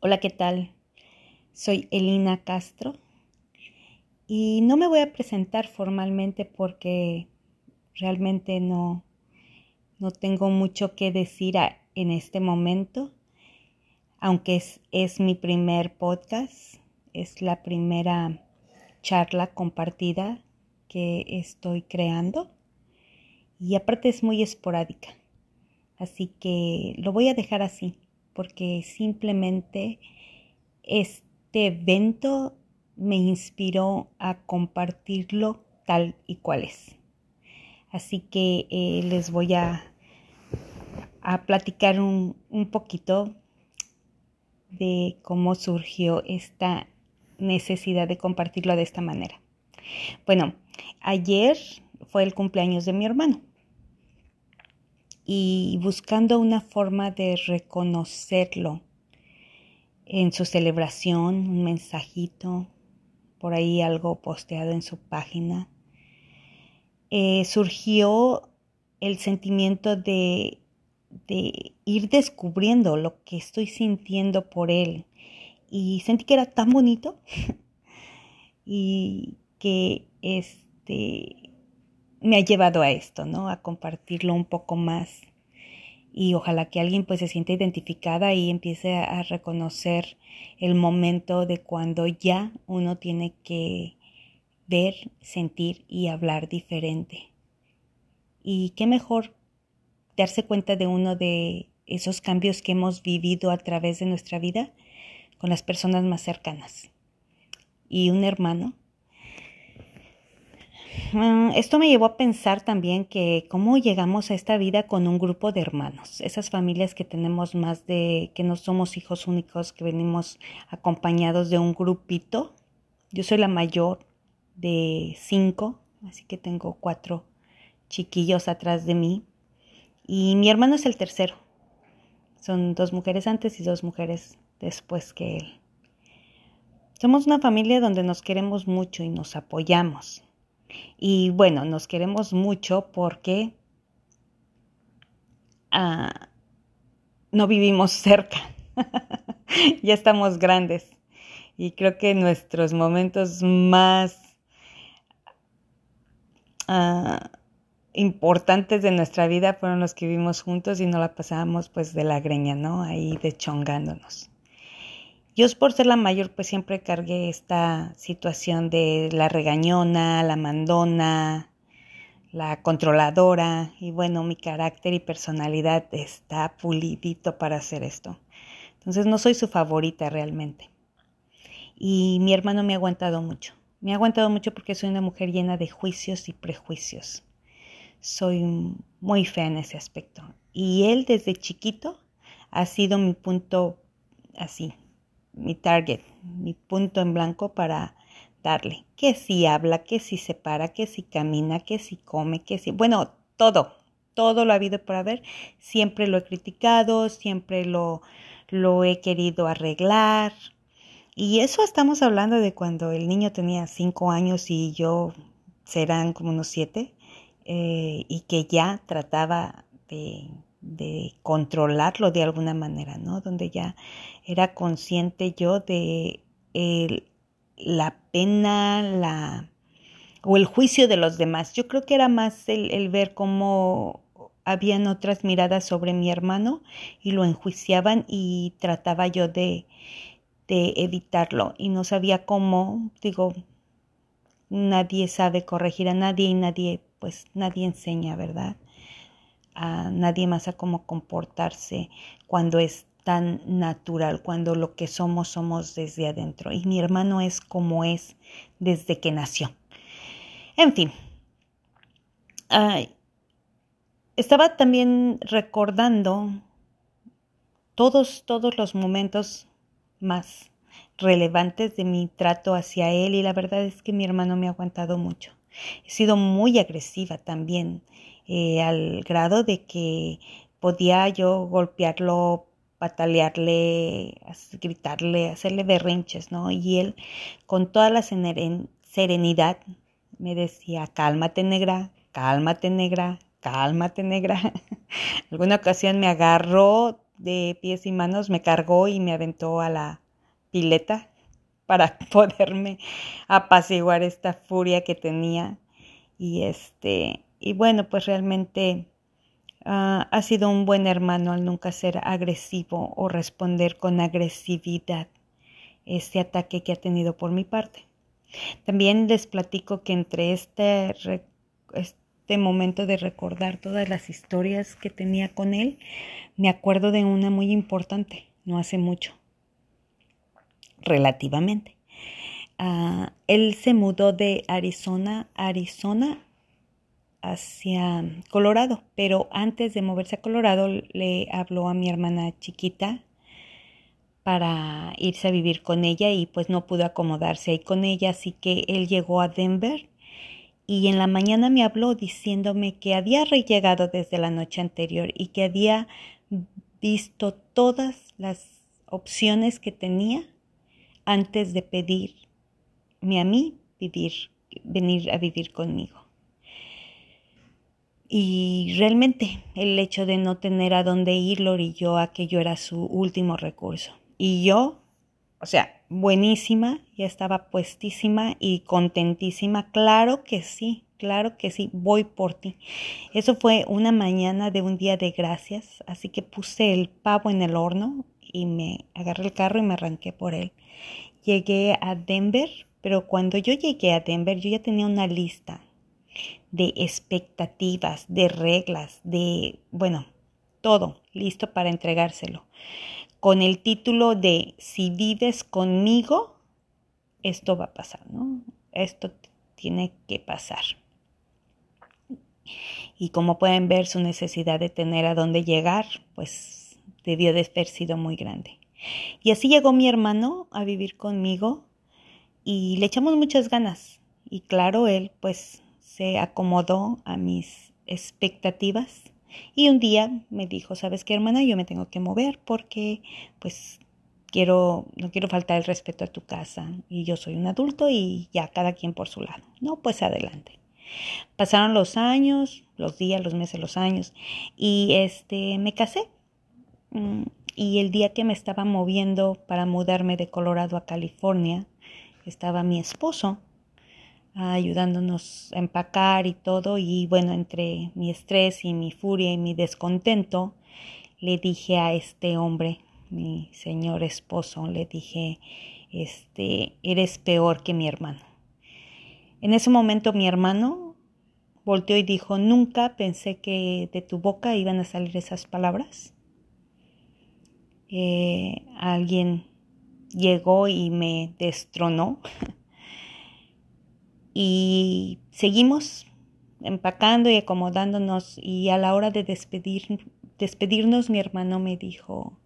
Hola, ¿qué tal? Soy Elina Castro y no me voy a presentar formalmente porque realmente no, no tengo mucho que decir en este momento, aunque es, es mi primer podcast, es la primera charla compartida que estoy creando y aparte es muy esporádica, así que lo voy a dejar así porque simplemente este evento me inspiró a compartirlo tal y cual es. Así que eh, les voy a, a platicar un, un poquito de cómo surgió esta necesidad de compartirlo de esta manera. Bueno, ayer fue el cumpleaños de mi hermano y buscando una forma de reconocerlo en su celebración, un mensajito, por ahí algo posteado en su página, eh, surgió el sentimiento de, de ir descubriendo lo que estoy sintiendo por él. Y sentí que era tan bonito y que este me ha llevado a esto, ¿no? A compartirlo un poco más y ojalá que alguien pues se sienta identificada y empiece a reconocer el momento de cuando ya uno tiene que ver, sentir y hablar diferente. Y qué mejor darse cuenta de uno de esos cambios que hemos vivido a través de nuestra vida con las personas más cercanas. Y un hermano Mm, esto me llevó a pensar también que cómo llegamos a esta vida con un grupo de hermanos, esas familias que tenemos más de, que no somos hijos únicos, que venimos acompañados de un grupito. Yo soy la mayor de cinco, así que tengo cuatro chiquillos atrás de mí. Y mi hermano es el tercero. Son dos mujeres antes y dos mujeres después que él. Somos una familia donde nos queremos mucho y nos apoyamos. Y bueno, nos queremos mucho porque ah, no vivimos cerca. ya estamos grandes. Y creo que nuestros momentos más ah, importantes de nuestra vida fueron los que vivimos juntos y no la pasábamos pues de la greña, ¿no? Ahí dechongándonos. Yo por ser la mayor pues siempre cargué esta situación de la regañona, la mandona, la controladora y bueno, mi carácter y personalidad está pulidito para hacer esto. Entonces no soy su favorita realmente. Y mi hermano me ha aguantado mucho. Me ha aguantado mucho porque soy una mujer llena de juicios y prejuicios. Soy muy fea en ese aspecto. Y él desde chiquito ha sido mi punto así, mi target, mi punto en blanco para darle. Que si habla, que si se para, que si camina, que si come, que si... Bueno, todo, todo lo ha habido por haber. Siempre lo he criticado, siempre lo, lo he querido arreglar. Y eso estamos hablando de cuando el niño tenía cinco años y yo serán como unos siete, eh, y que ya trataba de de controlarlo de alguna manera, ¿no? Donde ya era consciente yo de la pena, la o el juicio de los demás. Yo creo que era más el, el ver cómo habían otras miradas sobre mi hermano y lo enjuiciaban y trataba yo de, de evitarlo y no sabía cómo, digo, nadie sabe corregir a nadie y nadie, pues nadie enseña, ¿verdad? A nadie más a cómo comportarse cuando es tan natural, cuando lo que somos somos desde adentro. Y mi hermano es como es desde que nació. En fin, estaba también recordando todos, todos los momentos más relevantes de mi trato hacia él y la verdad es que mi hermano me ha aguantado mucho. He sido muy agresiva también eh, al grado de que podía yo golpearlo, patalearle, gritarle, hacerle berrinches, ¿no? Y él con toda la serenidad me decía, cálmate negra, cálmate negra, cálmate negra. Alguna ocasión me agarró de pies y manos, me cargó y me aventó a la pileta para poderme apaciguar esta furia que tenía. Y este, y bueno, pues realmente ah, ha sido un buen hermano al nunca ser agresivo o responder con agresividad este ataque que ha tenido por mi parte. También les platico que entre este, este momento de recordar todas las historias que tenía con él, me acuerdo de una muy importante, no hace mucho, relativamente. Ah, él se mudó de Arizona, Arizona hacia Colorado, pero antes de moverse a Colorado le habló a mi hermana chiquita para irse a vivir con ella y pues no pudo acomodarse ahí con ella, así que él llegó a Denver y en la mañana me habló diciéndome que había llegado desde la noche anterior y que había visto todas las opciones que tenía antes de pedirme a mí vivir, venir a vivir conmigo. Y realmente el hecho de no tener a dónde ir lo orilló a que yo era su último recurso. Y yo, o sea, buenísima, ya estaba puestísima y contentísima. Claro que sí, claro que sí, voy por ti. Eso fue una mañana de un día de gracias, así que puse el pavo en el horno y me agarré el carro y me arranqué por él. Llegué a Denver, pero cuando yo llegué a Denver yo ya tenía una lista de expectativas, de reglas, de, bueno, todo listo para entregárselo con el título de Si vives conmigo, esto va a pasar, ¿no? Esto tiene que pasar. Y como pueden ver, su necesidad de tener a dónde llegar, pues debió de haber sido muy grande. Y así llegó mi hermano a vivir conmigo y le echamos muchas ganas. Y claro, él pues se acomodó a mis expectativas y un día me dijo, ¿sabes qué, hermana? Yo me tengo que mover porque, pues, quiero, no quiero faltar el respeto a tu casa. Y yo soy un adulto y ya cada quien por su lado. No, pues adelante. Pasaron los años, los días, los meses, los años. Y este, me casé. Mm, y el día que me estaba moviendo para mudarme de Colorado a California, estaba mi esposo ayudándonos a empacar y todo. Y bueno, entre mi estrés y mi furia y mi descontento, le dije a este hombre, mi señor esposo, le dije, este, eres peor que mi hermano. En ese momento mi hermano volteó y dijo, nunca pensé que de tu boca iban a salir esas palabras. Eh, alguien llegó y me destronó y seguimos empacando y acomodándonos y a la hora de despedir, despedirnos mi hermano me dijo,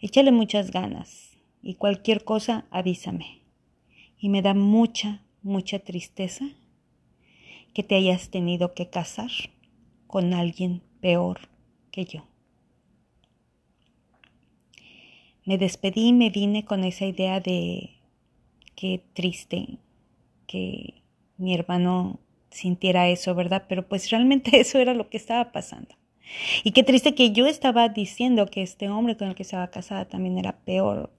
échale muchas ganas y cualquier cosa avísame. Y me da mucha, mucha tristeza que te hayas tenido que casar con alguien peor que yo. Me despedí y me vine con esa idea de qué triste que mi hermano sintiera eso, ¿verdad? Pero pues realmente eso era lo que estaba pasando. Y qué triste que yo estaba diciendo que este hombre con el que estaba casada también era peor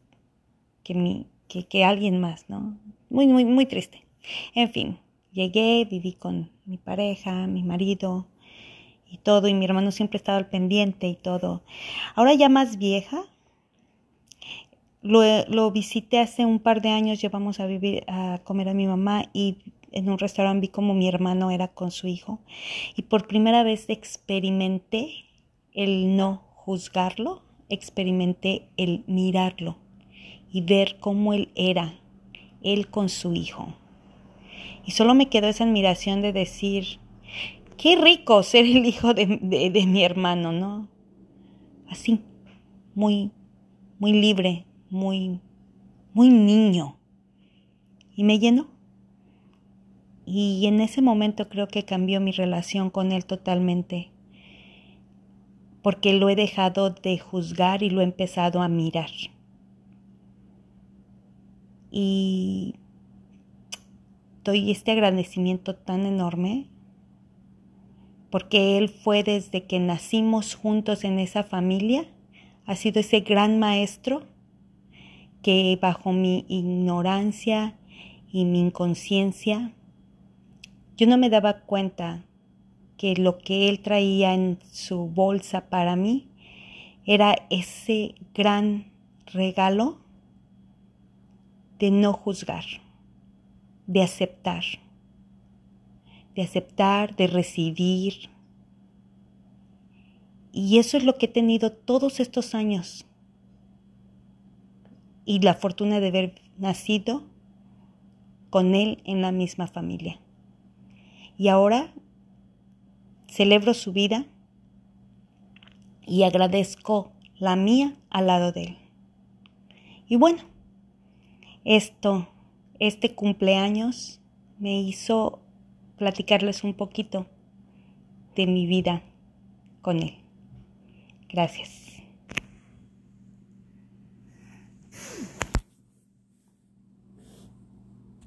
que, mi, que, que alguien más, ¿no? Muy, muy, muy triste. En fin, llegué, viví con mi pareja, mi marido y todo, y mi hermano siempre estaba al pendiente y todo. Ahora ya más vieja, lo, visité hace un par de años, llevamos a vivir, a comer a mi mamá y en un restaurante vi como mi hermano era con su hijo y por primera vez experimenté el no juzgarlo, experimenté el mirarlo y ver cómo él era, él con su hijo. Y solo me quedó esa admiración de decir, qué rico ser el hijo de, de mi hermano, ¿no? Así, muy, muy libre, muy, muy niño. Y me llenó. Y en ese momento creo que cambió mi relación con él totalmente, porque lo he dejado de juzgar y lo he empezado a mirar. Y doy este agradecimiento tan enorme porque él fue desde que nacimos juntos en esa familia ha sido ese gran maestro que bajo mi ignorancia y mi inconsciencia, yo no me daba cuenta que lo que él traía en su bolsa para mí era ese gran regalo de no juzgar, de aceptar, de aceptar, de recibir. Y eso es lo que he tenido todos estos años. Y la fortuna de haber nacido con él en la misma familia. Y ahora celebro su vida y agradezco la mía al lado de él. Y bueno, esto, este cumpleaños me hizo platicarles un poquito de mi vida con él. Gracias.